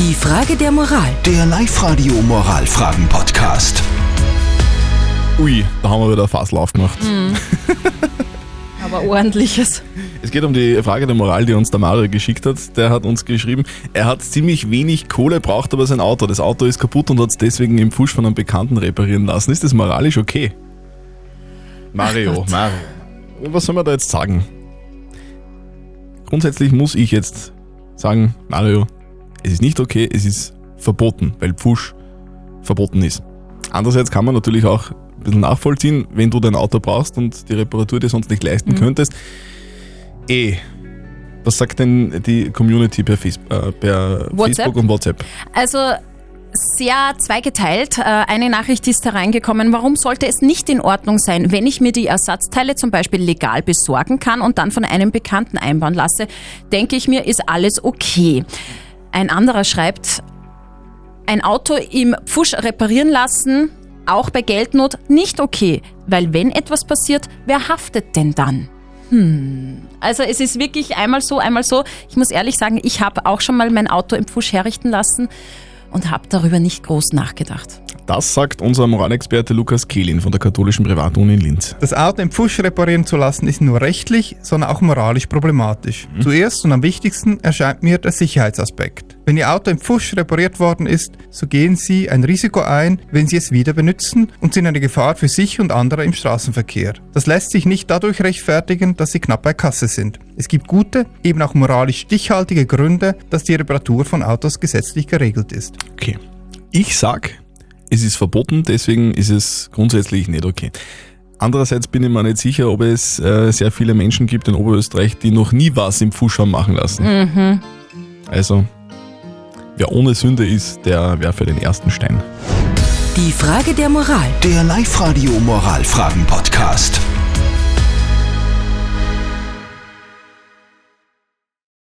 Die Frage der Moral. Der Live-Radio Moralfragen-Podcast. Ui, da haben wir wieder ein Fassel aufgemacht. Aber ordentliches. Es geht um die Frage der Moral, die uns der Mario geschickt hat. Der hat uns geschrieben, er hat ziemlich wenig Kohle, braucht aber sein Auto. Das Auto ist kaputt und hat es deswegen im Fusch von einem Bekannten reparieren lassen. Ist das moralisch okay? Mario, Mario. Was soll man da jetzt sagen? Grundsätzlich muss ich jetzt sagen, Mario, es ist nicht okay, es ist verboten, weil Pfusch verboten ist. Andererseits kann man natürlich auch ein bisschen nachvollziehen, wenn du dein Auto brauchst und die Reparatur dir sonst nicht leisten könntest. Eh, was sagt denn die Community per, Face äh, per? Facebook und WhatsApp? Also sehr zweigeteilt. Äh, Eine Nachricht ist hereingekommen. Warum sollte es nicht in Ordnung sein, wenn ich mir die Ersatzteile zum Beispiel legal besorgen kann und dann von einem Bekannten einbauen lasse? Denke ich mir, ist alles okay. Ein anderer schreibt, ein Auto im Pfusch reparieren lassen, auch bei Geldnot, nicht okay. Weil wenn etwas passiert, wer haftet denn dann? Hm. Also es ist wirklich einmal so, einmal so. Ich muss ehrlich sagen, ich habe auch schon mal mein Auto im Pfusch herrichten lassen und habe darüber nicht groß nachgedacht. Das sagt unser Moralexperte Lukas Kehlin von der katholischen Privatuni in Linz. Das Auto im Pfusch reparieren zu lassen ist nur rechtlich, sondern auch moralisch problematisch. Zuerst und am wichtigsten erscheint mir der Sicherheitsaspekt. Wenn Ihr Auto im Pfusch repariert worden ist, so gehen Sie ein Risiko ein, wenn Sie es wieder benutzen und sind eine Gefahr für sich und andere im Straßenverkehr. Das lässt sich nicht dadurch rechtfertigen, dass Sie knapp bei Kasse sind. Es gibt gute, eben auch moralisch stichhaltige Gründe, dass die Reparatur von Autos gesetzlich geregelt ist. Okay. Ich sag, es ist verboten, deswegen ist es grundsätzlich nicht okay. Andererseits bin ich mir nicht sicher, ob es äh, sehr viele Menschen gibt in Oberösterreich, die noch nie was im Fusch haben machen lassen. Also, wer ohne Sünde ist, der werfe den ersten Stein. Die Frage der Moral. Der Live-Radio Moralfragen-Podcast.